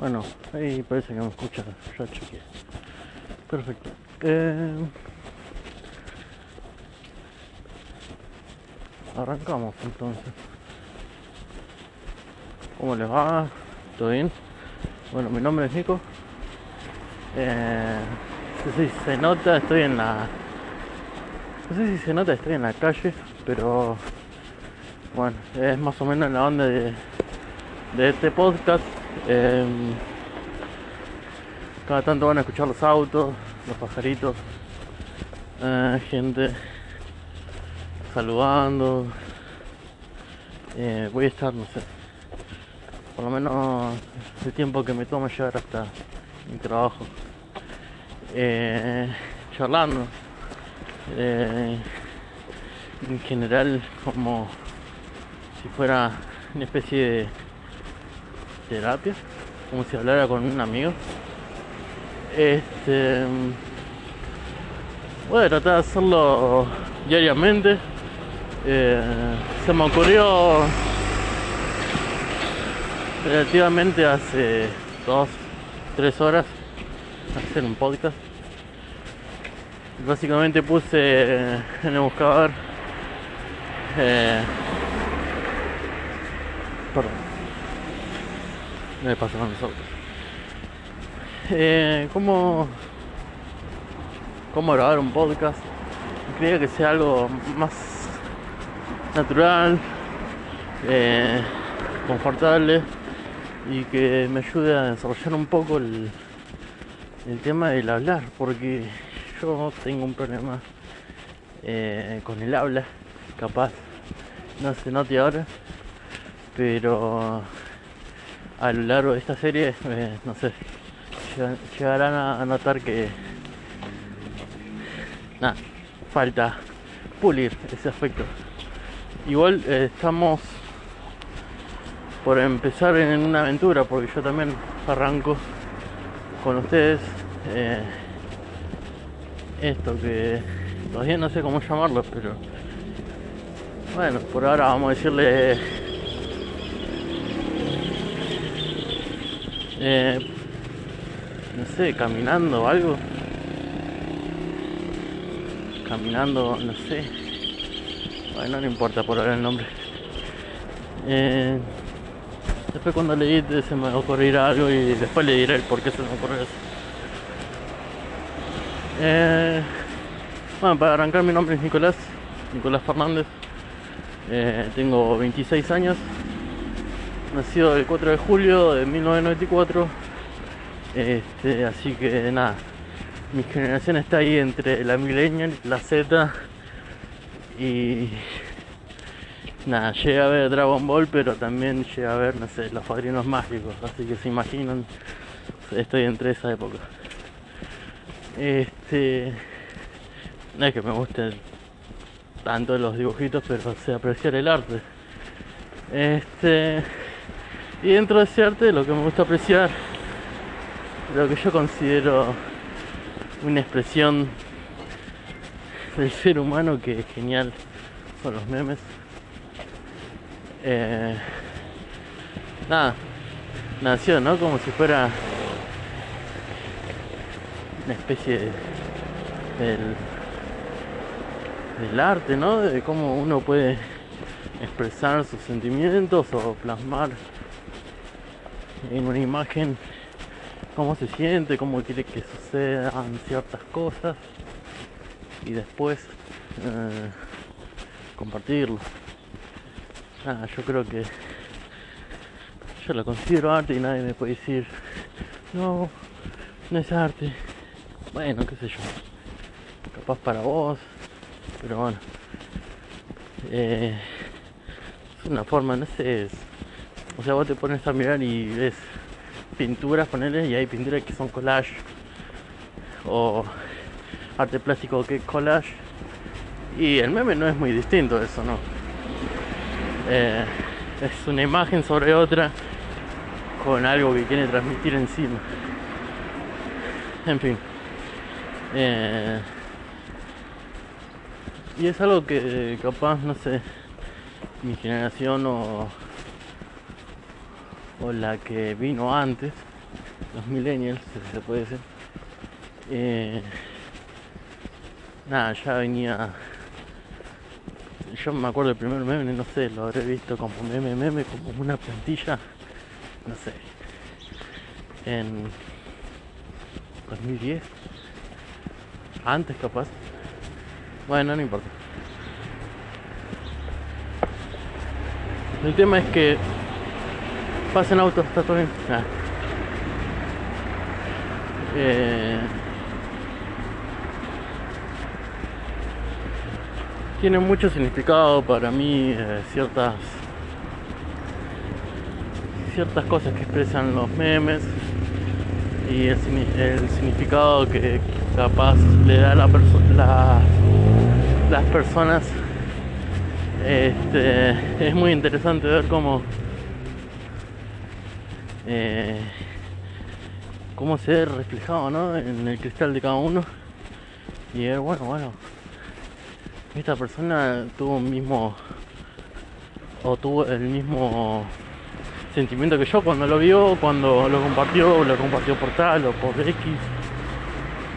Bueno, ahí parece que me escucha, ya chequeé. Perfecto. Eh, arrancamos entonces. ¿Cómo les va? ¿Todo bien? Bueno, mi nombre es Nico. Eh, no sé si se nota, estoy en la... No sé si se nota, estoy en la calle, pero bueno, es más o menos en la onda de, de este podcast. Eh, cada tanto van a escuchar los autos, los pajaritos, eh, gente saludando. Eh, voy a estar, no sé, por lo menos el tiempo que me toma llegar hasta mi trabajo, eh, charlando. en general, como si fuera una especie de terapia, como si hablara con un amigo. Este voy a tratar de hacerlo diariamente. Eh, se me ocurrió relativamente hace dos, tres horas hacer un podcast. Básicamente puse en el buscador eh, perdón me pasaron los autos ¿cómo, cómo grabar un podcast quería que sea algo más natural eh, confortable y que me ayude a desarrollar un poco el, el tema del hablar porque yo tengo un problema eh, con el habla capaz. No se note ahora pero a lo largo de esta serie eh, no sé llega- llegarán a, a notar que nada falta pulir ese aspecto. Igual eh, estamos por empezar en una aventura porque yo también arranco con ustedes eh, esto que todavía no sé cómo llamarlo pero bueno por ahora vamos a decirle eh, no sé caminando o algo caminando no sé bueno no importa por ahora el nombre eh, después cuando le edite se me ocurrirá algo y después le diré el por qué se me ocurrió eso eh, bueno, para arrancar mi nombre es Nicolás, Nicolás Fernández. Tengo 26 años. Nacido el 4 de julio de 1994. Este, así que nada, mi generación está ahí entre la millennial, la Z y nada, llegué a ver Dragon Ball, pero también llegué a ver, no sé, los padrinos mágicos, así que se imaginan, estoy entre esa época. Este, no es que me gusten tanto los dibujitos, pero sé apreciar el arte. Este, y dentro de ese arte, lo que me gusta apreciar, lo que yo considero una expresión del ser humano que es genial, son los memes. Eh, nada, nació, ¿no? Como si fuera una especie de- del, del arte, ¿no? De cómo uno puede expresar sus sentimientos o plasmar en una imagen cómo se siente, cómo quiere que sucedan ciertas cosas y después eh, compartirlo. Nada, yo creo que yo lo considero arte y nadie me puede decir, no, no es arte. Bueno, qué sé yo. Capaz para vos. Pero bueno. Eh, es una forma, no sé. O sea, vos te pones a mirar y ves pinturas, ponele, y hay pinturas que son collage. O arte plástico que es collage. Y el meme no es muy distinto eso, ¿no? Eh, es una imagen sobre otra con algo que quiere transmitir encima. En fin. Eh, y es algo que capaz, no sé, mi generación o, o la que vino antes, los millennials, si se puede decir. Eh, nada, ya venía. Yo me acuerdo del primer meme, no sé, lo habré visto como meme, meme, como una plantilla, no sé, en 2010, antes capaz. Bueno, no importa. El tema es que pasen autos, está todo bien. Ah. Eh, tiene mucho significado para mí eh, ciertas ciertas cosas que expresan los memes y el, significado que capaz le da la la, las personas este, es muy interesante ver cómo eh, cómo se ve reflejado ¿no? en el cristal de cada uno y ver bueno bueno esta persona tuvo un mismo o tuvo el mismo sentimiento que yo cuando lo vio, cuando lo compartió, lo compartió por tal o por X.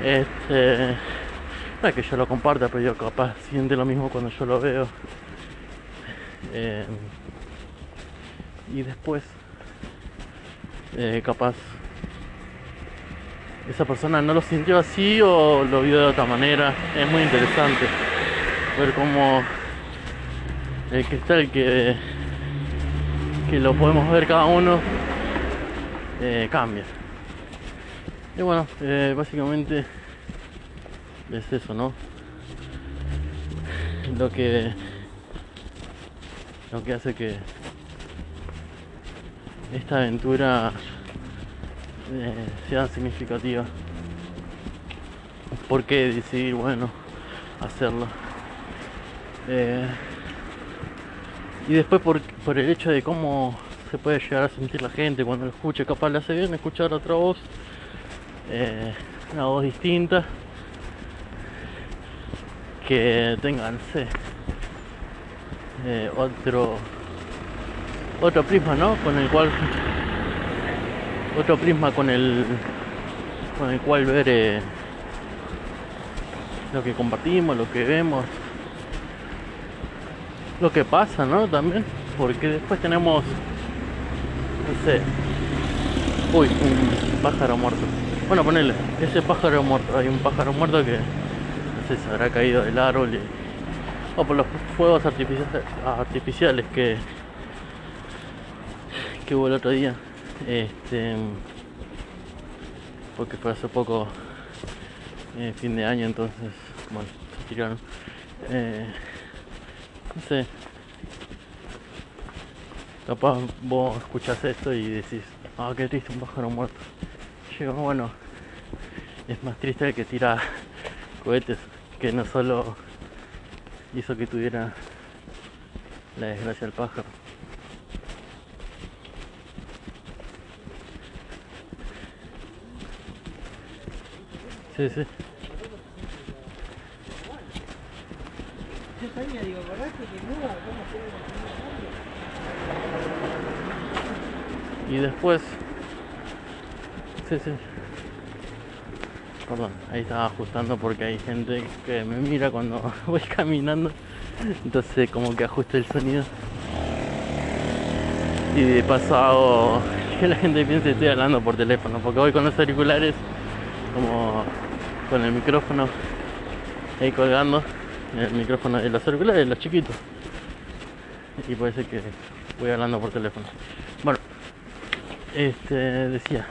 Este, no es que yo lo comparta, pero yo capaz siente lo mismo cuando yo lo veo. Eh, y después, eh, capaz, esa persona no lo sintió así o lo vio de otra manera. Es muy interesante ver cómo el cristal que, que lo podemos ver cada uno eh, cambia. Y bueno, eh, básicamente es eso, ¿no? Lo que lo que hace que esta aventura eh, sea significativa. ¿Por qué decidir, bueno, hacerlo? Eh, y después por, por, el hecho de cómo se puede llegar a sentir la gente cuando lo escuche, capaz le hace bien escuchar otra voz, eh, una voz distinta, que tenga, no otro otro prisma, ¿no? Con el cual otro prisma con el con el cual ver lo que compartimos, lo que vemos, lo que pasa, ¿no? También, porque después tenemos, no sé, uy, un pájaro muerto. Bueno, ponele, ese pájaro muerto, hay un pájaro muerto que, no sé, se habrá caído del árbol o por los fuegos artificiales, artificiales que, que hubo el otro día. Este, porque fue hace poco, eh, fin de año, entonces, bueno, se tiraron. Eh, no sé. Capaz vos escuchás esto y decís, ah, qué triste, un pájaro muerto. Yo bueno, es más triste el que tira cohetes, que no solo hizo que tuviera la desgracia del pájaro. Sí, sí. Y después. Sí, sí. Perdón, ahí estaba ajustando porque hay gente que me mira cuando voy caminando. Entonces como que ajusto el sonido. Y de paso hago que la gente piense estoy hablando por teléfono. Porque voy con los auriculares como con el micrófono ahí colgando el micrófono de los auriculares, los chiquitos. Y puede ser que voy hablando por teléfono. Bueno, este decía,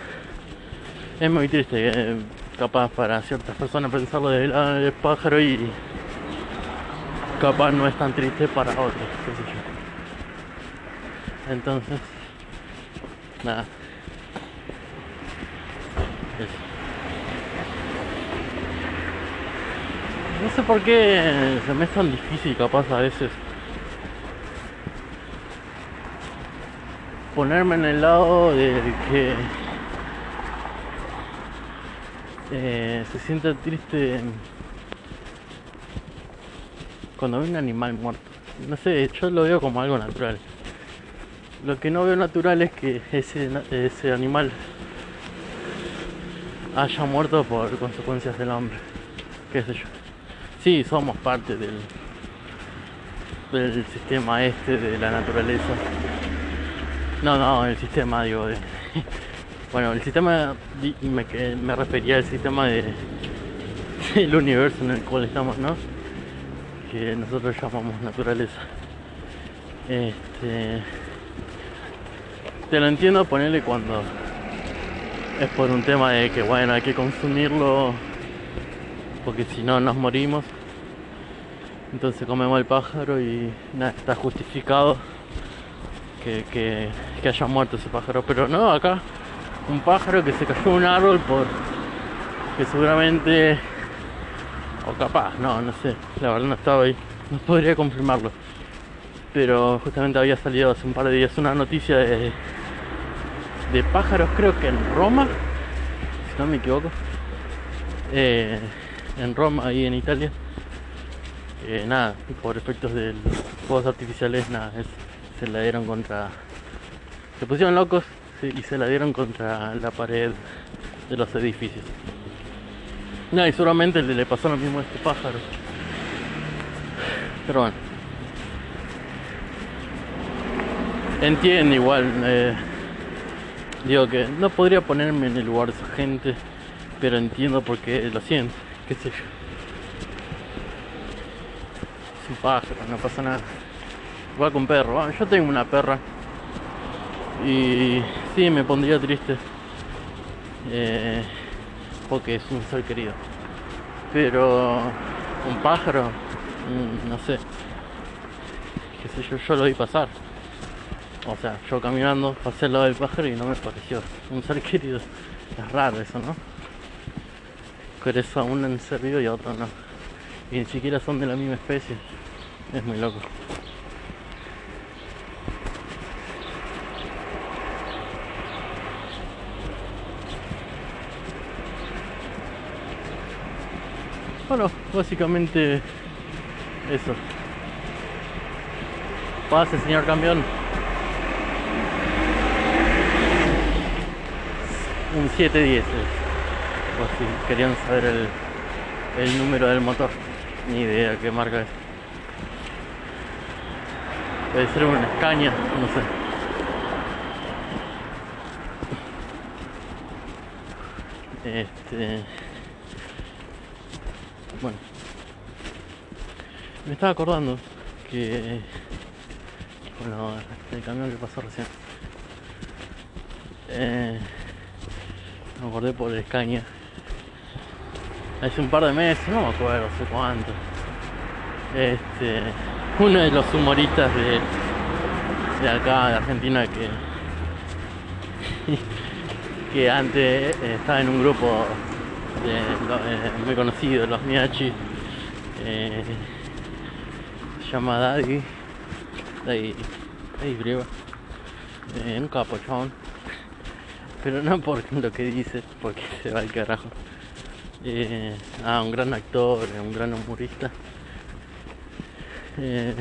es muy triste, eh, capaz para ciertas personas pensarlo del del pájaro y capaz no es tan triste para otros. Entonces, nada. No sé por qué se me es tan difícil capaz a veces ponerme en el lado de que eh, se siente triste cuando ve un animal muerto. No sé, yo lo veo como algo natural. Lo que no veo natural es que ese, animal haya muerto por consecuencias del hombre. Qué sé yo. Sí, somos parte del, del sistema este de la naturaleza. No, no, el sistema, digo, de, bueno, el sistema, me, refería al sistema de, del universo en el cual estamos, ¿no? Que nosotros llamamos naturaleza. Este, te lo entiendo ponerle cuando es por un tema de que bueno hay que consumirlo porque si no nos morimos. Entonces comemos el pájaro y nada está justificado que, que, haya muerto ese pájaro. Pero no acá un pájaro que se cayó un árbol por que seguramente o capaz no no sé la verdad no estaba ahí no podría confirmarlo. Pero justamente había salido hace un par de días una noticia de de pájaros, creo que en Roma, si no me equivoco, eh, en Roma, ahí en Italia. Eh, nada, por efectos de los fuegos artificiales, nada, se la dieron contra. Se pusieron locos y se la dieron contra la pared de los edificios. Nada, y seguramente le, le pasó lo mismo a este pájaro. Pero bueno. Entiendo igual. Eh, Digo que no podría ponerme en el lugar de esa gente, pero entiendo por qué lo siento, qué sé yo. Es un pájaro, no pasa nada. Va con perro, yo tengo una perra. Y sí, me pondría triste. Eh, porque es un ser querido. Pero un pájaro, mm, no sé. Qué sé yo, yo lo vi pasar. O sea, yo caminando pasé al lado del pájaro y no me pareció un ser querido. Es raro eso, ¿no? Por eso a uno en ser vivo y a otro no. Y ni siquiera son de la misma especie. Es muy loco. Bueno, básicamente eso. Pase, señor camión. un 710 por si querían saber el, número del motor. Ni idea qué marca es. Debe ser una Scania no sé. Este bueno. Me estaba acordando que bueno el camión que pasó recién. Eh, me acordé por el Escaña. Hace un par de meses, no me acuerdo hace cuánto. Este, uno de los humoristas de, de acá, de Argentina, que, que antes estaba en un grupo de, eh, muy conocido, los Miachi, eh, se llama Daddy, Daddy, Daddy Brieva, eh, un capo, pero no por lo que dice, porque se va al carajo. Eh, ah, un gran actor, un gran humorista. Eh,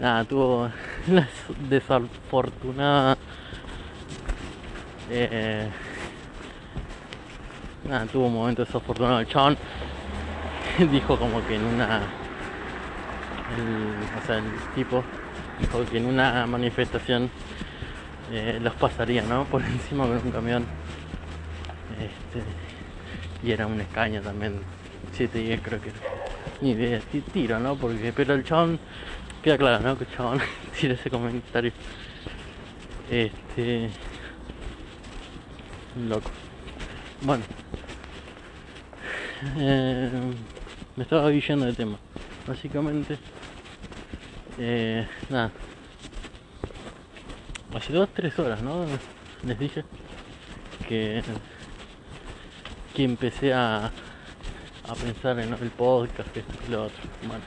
nada, tuvo la desafortunada. Eh, nada, tuvo un momento desafortunado. El dijo como que en una. o sea, el tipo dijo que en una manifestación eh, los pasaría ¿no? por encima con un camión este, y era un escaño también 710 creo que era. Ni idea tiro no porque pero el chabón queda claro no que el chabón tira ese comentario. Este loco. Bueno. Eh, me estaba yendo de tema básicamente. Eh, nada. Hace dos, tres horas, ¿no? Les dije que, que empecé a, a pensar en el podcast, y lo otro. Bueno,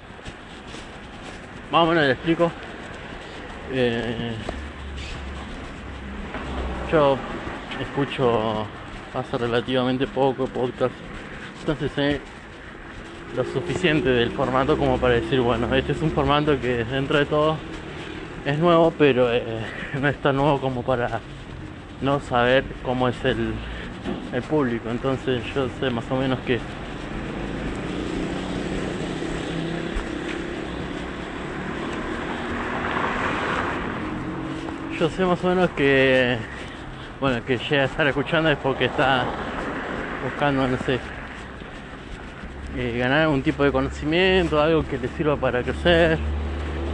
más o menos les explico. Eh, yo escucho hace relativamente poco podcast, entonces sé lo suficiente del formato como para decir, bueno, este es un formato que dentro de todo es nuevo, pero eh, no es tan nuevo como para no saber cómo es el el público, entonces yo sé más o menos que yo sé más o menos que bueno que llega a estar escuchando es porque está buscando no sé eh, ganar algún tipo de conocimiento algo que le sirva para crecer.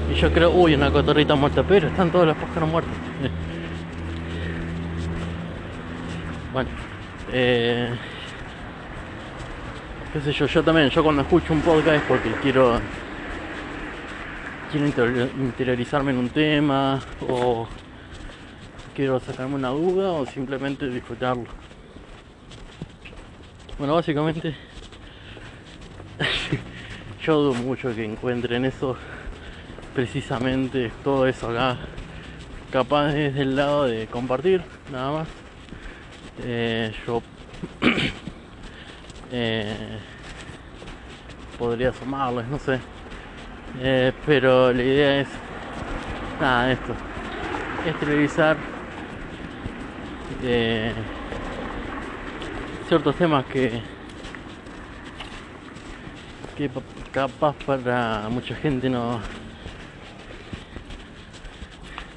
Y yo creo uy una cotorrita muerta pero están todos los pájaros muertos. Bueno eh, qué sé yo yo también yo cuando escucho un podcast porque quiero quiero interiorizarme en un tema o quiero sacarme una duda o simplemente disfrutarlo. Bueno, básicamente yo dudo mucho que encuentren eso, precisamente todo eso acá, capaz desde el lado de compartir, nada más. Eh, yo eh, podría sumarles, no sé. Eh, pero la idea es, nada, esto, es televisar ciertos temas que que capaz para mucha gente no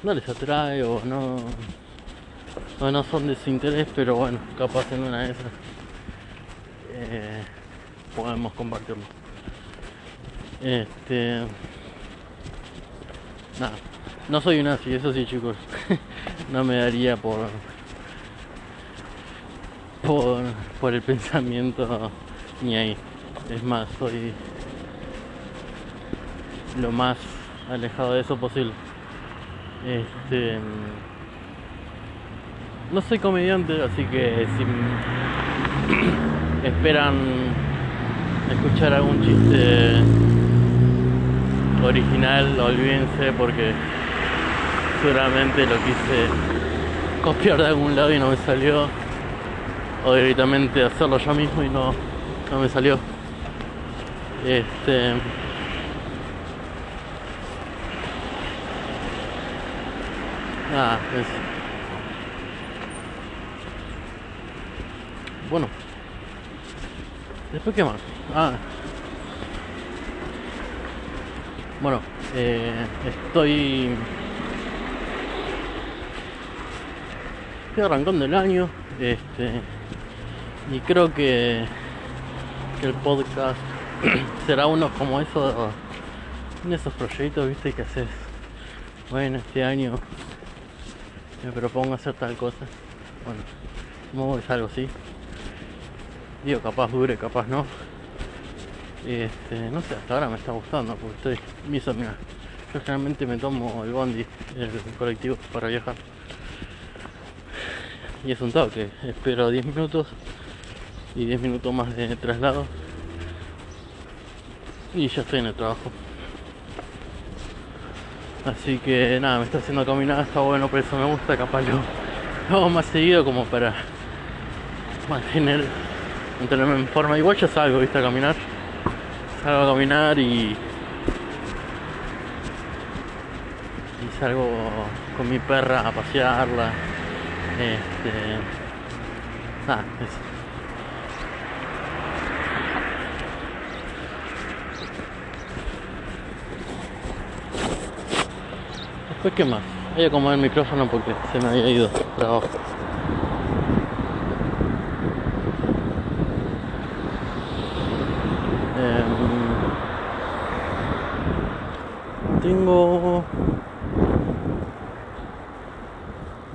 no les atrae o no no son de su interés pero bueno capaz en una de esas eh, podemos compartirlo este nada no soy un nazi eso sí chicos no me daría por por, el pensamiento ni ahí. Es más, soy lo más alejado de eso posible. Este, no soy comediante, así que si esperan escuchar algún chiste original, olvídense porque seguramente lo quise copiar de algún lado y no me salió o directamente hacerlo yo mismo y no, no me salió. Este. Nada, es. Bueno. Después qué más. Ah. Bueno, eh, estoy. Estoy arrancando el año. Este y creo que, el podcast será uno como eso, en esos proyectos, viste, que haces, bueno, este año me propongo hacer tal cosa. Bueno, como es algo así. Digo, capaz dure, capaz no. Este, no sé, hasta ahora me está gustando porque estoy, miso, mira, yo generalmente me tomo el bondi, el colectivo para viajar. Y es un toque, espero 10 minutos y 10 minutos más de traslado y ya estoy en el trabajo así que nada me está haciendo caminar está bueno por eso me gusta capaz lo, hago más seguido como para mantener mantenerme en forma. Igual ya salgo viste a caminar. Salgo a caminar y y salgo con mi perra a pasearla. Este nada eso. Pues qué más, voy a acomodar el micrófono porque se me había ido trabajo. Em, tengo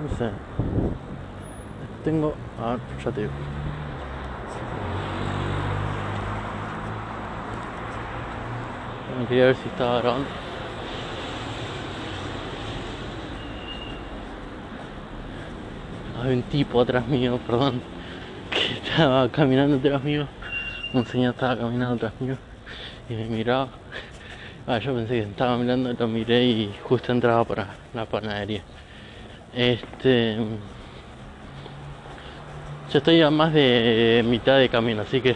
no sé tengo ah, ya te digo quería ver si estaba grabando hay un tipo atrás mío, perdón, que estaba caminando atrás mío. Un señor estaba caminando atrás mío y me miraba. Ah, yo pensé que estaba mirando, lo miré y justo entraba para la panadería. Este. Yo estoy a más de mitad de camino, así que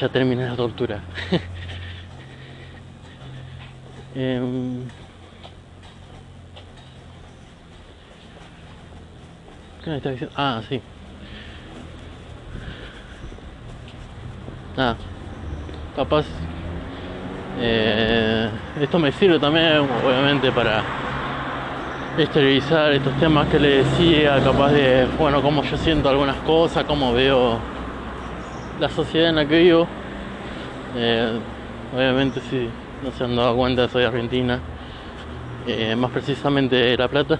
ya terminé la tortura. ¿Qué me está diciendo? Ah, sí. nada, capaz eh, esto me sirve también, obviamente, para exteriorizar estos temas que le decía, capaz de, bueno, cómo yo siento algunas cosas, cómo veo la sociedad en la que vivo. Eh, obviamente, si no se han dado cuenta, soy argentina, eh, más precisamente de La Plata.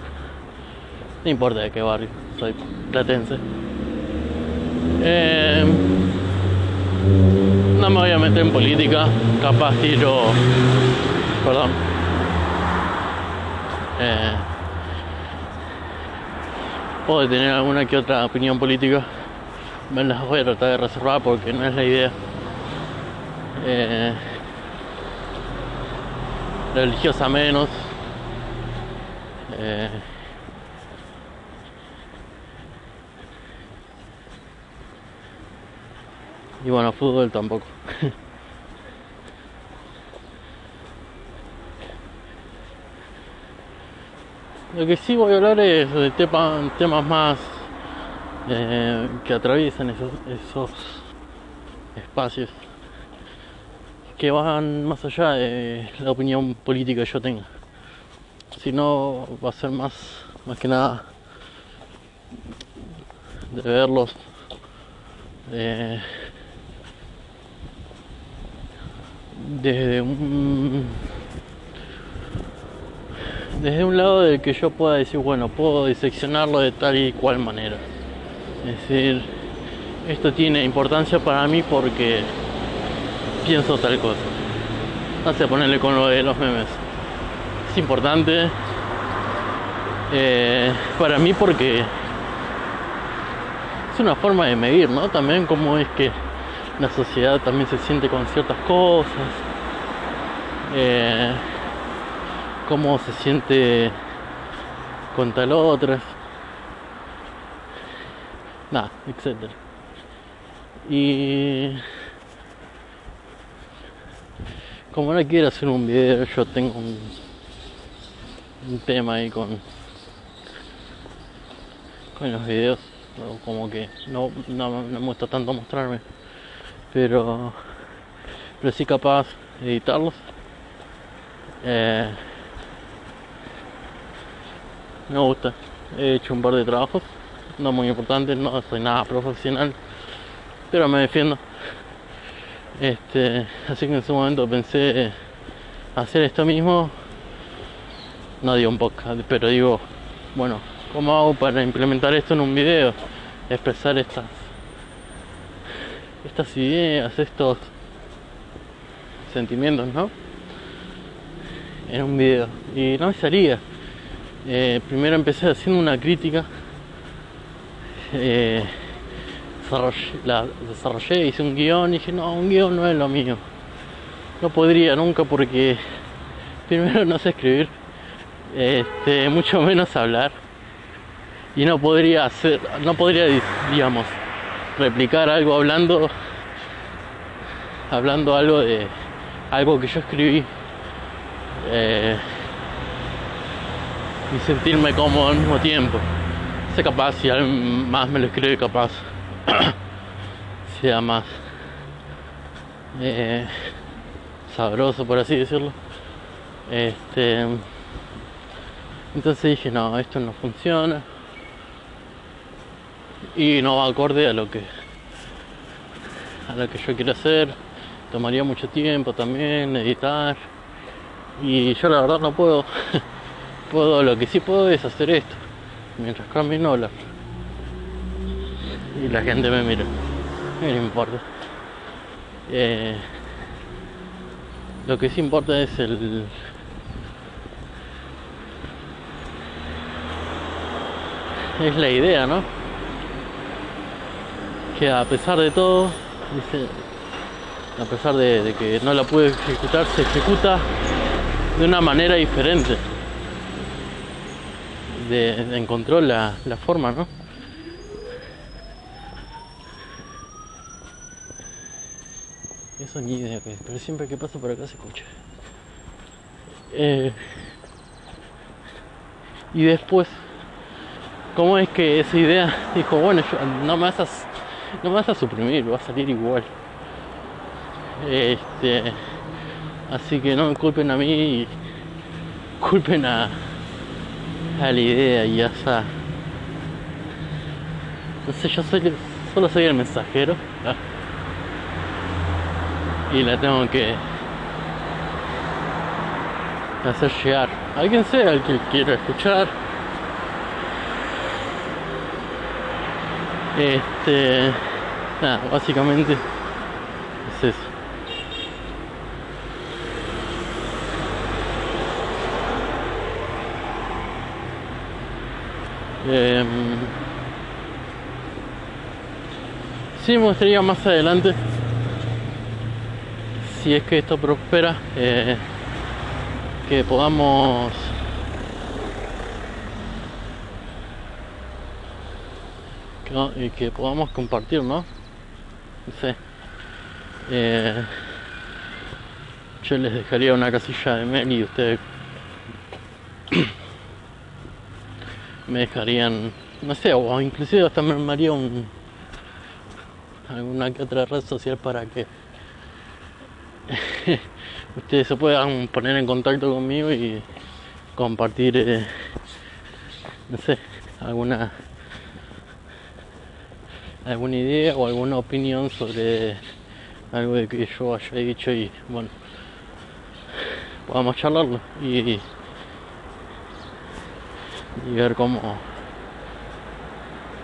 No importa de qué barrio, soy platense. Eh, no me voy a meter en política, capaz tiro. Perdón. Eh, puedo tener alguna que otra opinión política. Me las voy a tratar de reservar porque no es la idea. Eh, religiosa menos. Eh, y bueno, fútbol tampoco. Lo que sí voy a hablar es de temas más eh, que atraviesan esos, espacios que van más allá de la opinión política que yo tenga. Si no, va a ser más, más que nada de verlos eh, desde un desde un lado del que yo pueda decir, bueno, puedo diseccionarlo de tal y cual manera. Es decir, esto tiene importancia para mí porque pienso tal cosa. No ponerle con lo de los memes. Es importante eh, para mí porque es una forma de medir, ¿no? También cómo es que la sociedad también se siente con ciertas cosas. Eh, cómo se siente con tal otras. Nada, etcétera. Y como no quiero hacer un video, yo tengo un, un tema ahí con con los videos, como que no, no, no me gusta tanto mostrarme, pero pero sí capaz de editarlos. Eh, me gusta. He hecho un par de trabajos, no muy importantes, no soy nada profesional, pero me defiendo. Este, así que en su momento pensé hacer esto mismo. No digo un podcast, pero digo, bueno, ¿cómo hago para implementar esto en un video? Expresar estas estas ideas, estos sentimientos, ¿no? En un video. Y no me salía. Eh, primero empecé haciendo una crítica. Eh, la desarrollé, hice un guion y dije, no, un guion no es lo mío. No podría nunca porque primero no sé escribir, este, mucho menos hablar. Y no podría hacer, no podría, digamos, replicar algo hablando, hablando algo de algo que yo escribí. Eh, y sentirme cómodo al mismo tiempo. Sé capaz si alguien más me lo escribe capaz sea más eh, sabroso por así decirlo. Este entonces dije no, esto no funciona y no va acorde a lo que a lo que yo quiero hacer. Tomaría mucho tiempo también editar y yo la verdad no puedo puedo, lo que sí puedo es hacer esto, mientras camino hablar. Y la gente me mira, no importa. Eh, lo que sí importa es el es la idea, ¿no? Que a pesar de todo, dice, a pesar de, de que no la pude ejecutar, se ejecuta de una manera diferente de, encontró la, la forma, ¿no? Eso ni idea pero siempre que paso por acá se escucha. Eh, y después, ¿cómo es que esa idea dijo, bueno, no me vas a, no me vas a suprimir, va a salir igual? Este, así que no me culpen a mí, culpen a, a la idea y a esa. No sé, yo soy, solo soy el mensajero. Y la tengo que hacer llegar. A quien sea el que quiera escuchar. Este. Nada, básicamente es eso. Eh, sí, me más adelante, si es que esto prospera, eh, que podamos que, que, podamos compartir, ¿no? No sé. Eh, yo les dejaría una casilla de mail y ustedes me dejarían, no sé, o inclusive hasta me armaría un, alguna que otra red social para que ustedes se puedan poner en contacto conmigo y compartir, eh, no sé, alguna alguna idea o alguna opinión sobre algo de que yo haya dicho y bueno podamos charlarlo y ver cómo,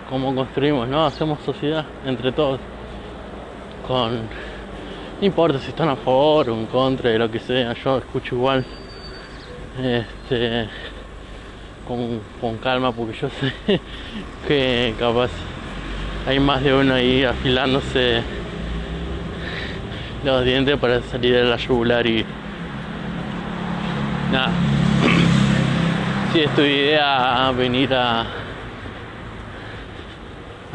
cómo construimos, ¿no? Hacemos sociedad entre todos. Con. No importa si están a favor o en contra de lo que sea, yo escucho igual. Este. Con, con calma, porque yo sé que capaz hay más de uno ahí afilándose los dientes para salir de la yugular y. Nada si es tu idea venir a,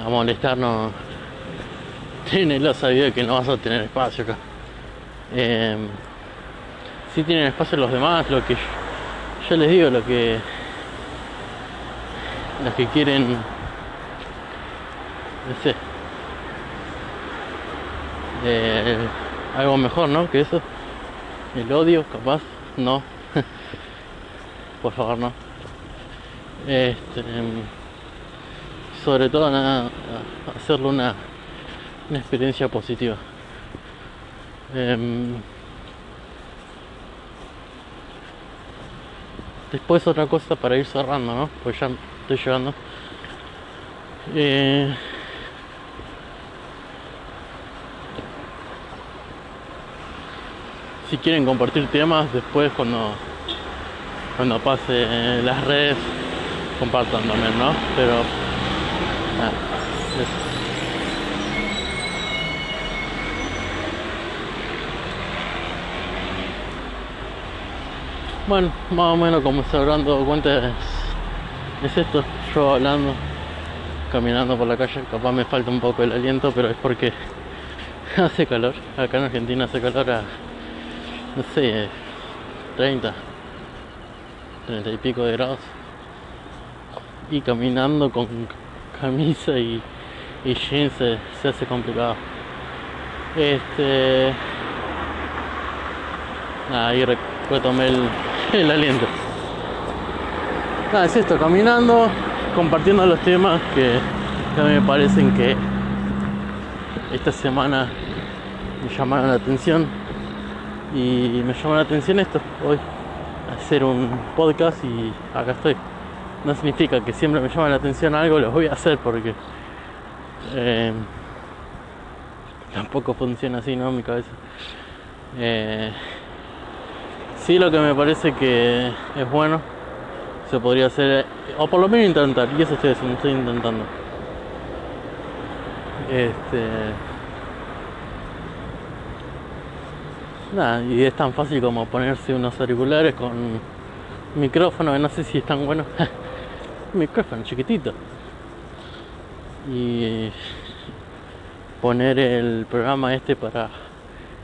molestarnos, tenelo sabido que no vas a tener espacio acá. Eh, si tienen espacio los demás, lo que yo, les digo, lo que los que quieren, no sé, eh, algo mejor, ¿no? Que eso, el odio, capaz, no, por favor, no. Este, sobre todo nada, hacerlo una, una experiencia positiva. Em, después otra cosa para ir cerrando, ¿no? Pues ya estoy llegando. Eh, si quieren compartir temas después cuando cuando pase las redes compartan también, ¿no? Pero ah, Bueno, más o menos como se habrán dado cuenta es, esto, yo hablando, caminando por la calle, capaz me falta un poco el aliento, pero es porque hace calor, acá en Argentina hace calor a, no sé, 30, 30 y pico de grados y caminando con camisa y, jeans se, hace complicado. Este. ahí retomé el, el aliento. Nada, es esto, caminando, compartiendo los temas que, que me parecen que esta semana me llamaron la atención. Y me llamó la atención esto, hoy, hacer un podcast y acá estoy no significa que siempre me llama la atención algo, lo voy a hacer porque eh, tampoco funciona así, ¿no? Mi cabeza. Eh, sí, lo que me parece que es bueno, se podría hacer, o por lo menos intentar, y eso estoy haciendo, estoy intentando. Este. Nada, y es tan fácil como ponerse unos auriculares con micrófono, no sé si están buenos. micrófono chiquitito y poner el programa este para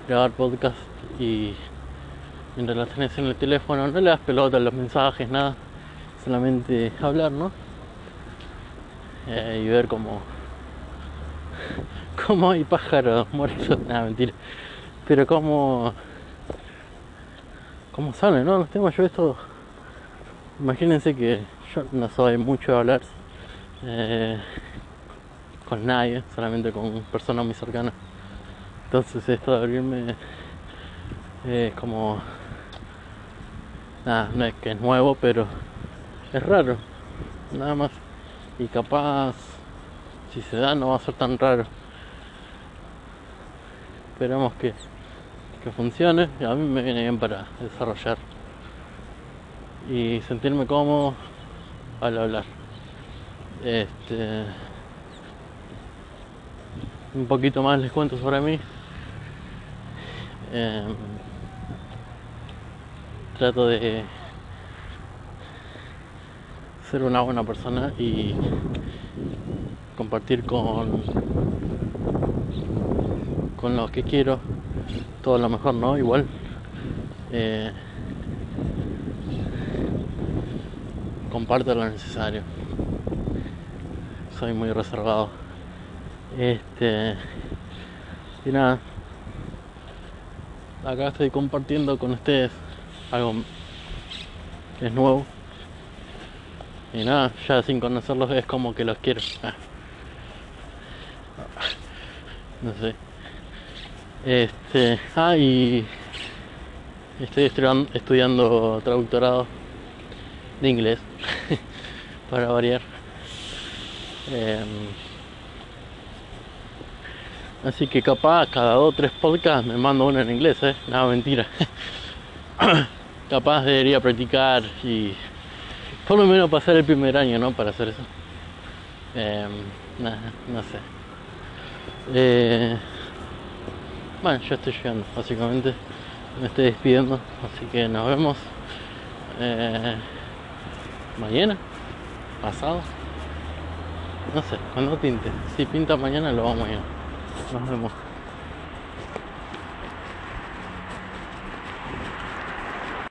grabar podcast y mientras lo tenés en el teléfono no le das pelota a los mensajes, nada, solamente hablar, ¿no? Eh, y ver cómo, cómo hay pájaros muertos, nada, mentira. Pero como... ¿Cómo sale, no? Los temas yo esto... Imagínense que no soy mucho de hablar eh, con nadie, solamente con personas muy cercanas. Entonces esto de abrirme es como... Nada, no es que es nuevo, pero es raro. Nada más. Y capaz, si se da, no va a ser tan raro. Esperamos que, que funcione. A mí me viene bien para desarrollar y sentirme cómodo al hablar. Este, un poquito más les cuento sobre mí. Em, trato de ser una buena persona y compartir con con lo que quiero todo lo mejor no igual eh, comparto lo necesario soy muy reservado este y nada acá estoy compartiendo con ustedes algo que es nuevo y nada, ya sin conocerlos es como que los quiero. Ah. No sé. Este, ah, y estoy estudiando, traductorado de inglés para variar. Em, así que capaz cada dos o tres podcasts me mando uno en inglés, ¿eh? Nada, mentira. capaz debería practicar y por lo menos pasar el primer año, ¿no? Para hacer eso. Eh, no sé. Eh, bueno, yo estoy llegando, básicamente. Me estoy despidiendo, así que nos vemos eh, mañana, pasado. No sé, cuando tinte. Si pinta mañana, lo vamos mañana. Nos vemos.